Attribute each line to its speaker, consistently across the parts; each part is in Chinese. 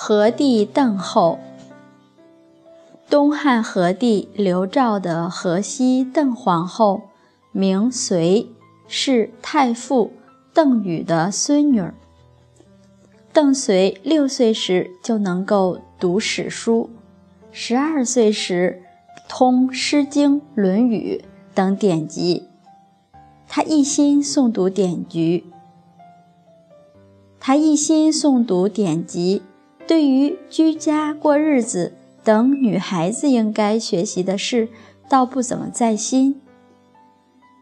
Speaker 1: 和帝邓后，东汉和帝刘肇的河西邓皇后，名随，是太傅邓禹的孙女。邓绥六岁时就能够读史书，十二岁时通《诗经》《论语》等典籍。他一心诵读典籍，他一心诵读典籍，对于居家过日子等女孩子应该学习的事，倒不怎么在心。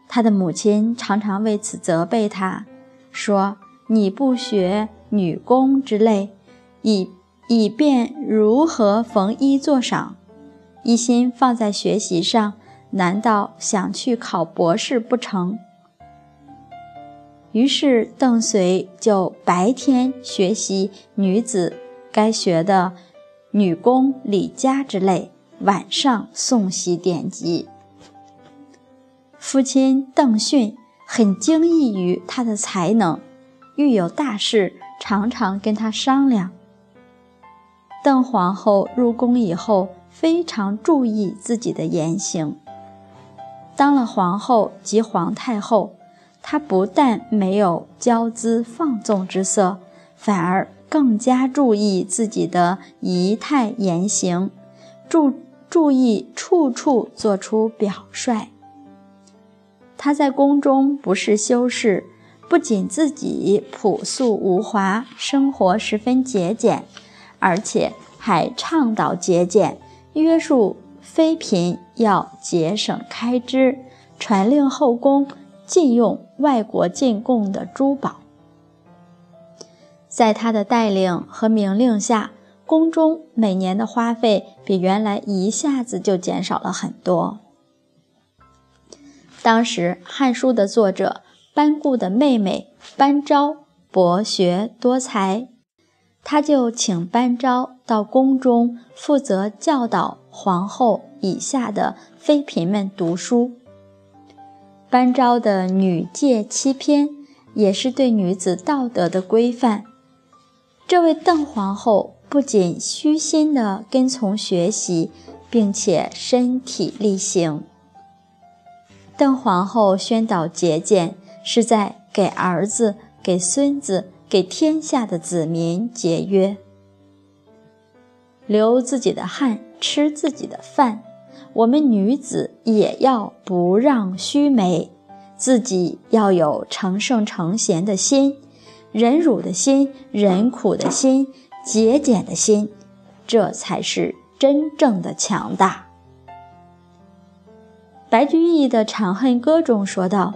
Speaker 1: 他的母亲常常为此责备他，说：“你不学女工之类，以以便如何缝衣做裳，一心放在学习上，难道想去考博士不成？”于是邓绥就白天学习女子该学的女工、李家之类，晚上诵习典籍。父亲邓训很惊异于他的才能，遇有大事常常跟他商量。邓皇后入宫以后，非常注意自己的言行。当了皇后及皇太后。她不但没有骄姿放纵之色，反而更加注意自己的仪态言行，注注意处处做出表率。他在宫中不是修饰，不仅自己朴素无华，生活十分节俭，而且还倡导节俭，约束妃嫔要节省开支，传令后宫。禁用外国进贡的珠宝。在他的带领和明令下，宫中每年的花费比原来一下子就减少了很多。当时《汉书》的作者班固的妹妹班昭博学多才，他就请班昭到宫中负责教导皇后以下的妃嫔们读书。班昭的《女诫七篇》也是对女子道德的规范。这位邓皇后不仅虚心地跟从学习，并且身体力行。邓皇后宣导节俭，是在给儿子、给孙子、给天下的子民节约，流自己的汗，吃自己的饭。我们女子也要不让须眉，自己要有成圣成贤的心，忍辱的心，忍苦的心，节俭的心，这才是真正的强大。白居易的《长恨歌》中说道：“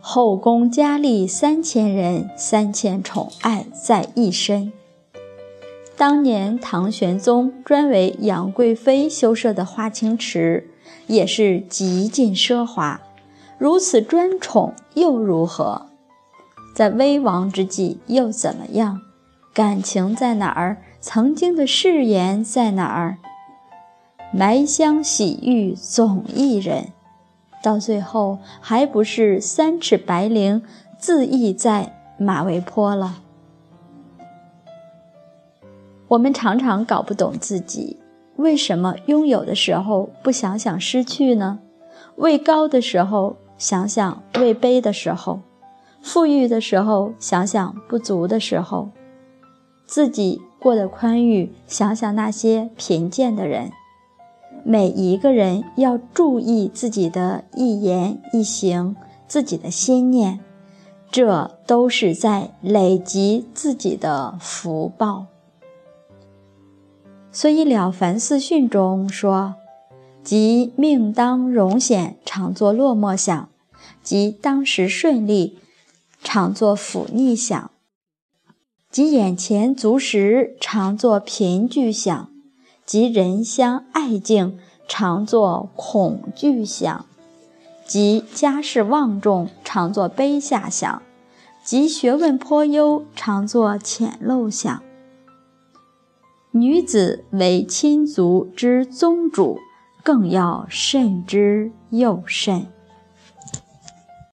Speaker 1: 后宫佳丽三千人，三千宠爱在一身。”当年唐玄宗专为杨贵妃修设的花清池，也是极尽奢华。如此专宠又如何？在危亡之际又怎么样？感情在哪儿？曾经的誓言在哪儿？埋香洗浴总一人，到最后还不是三尺白绫自缢在马嵬坡了？我们常常搞不懂自己为什么拥有的时候不想想失去呢？位高的时候想想位卑的时候，富裕的时候想想不足的时候，自己过得宽裕，想想那些贫贱的人。每一个人要注意自己的一言一行，自己的心念，这都是在累积自己的福报。所以，《了凡四训》中说：“即命当荣显，常作落寞想；即当时顺利，常作抚逆想；即眼前足食，常作贫惧想；即人相爱敬，常作恐惧想；即家事望重，常作卑下想；即学问颇优，常作浅陋想。”女子为亲族之宗主，更要慎之又慎。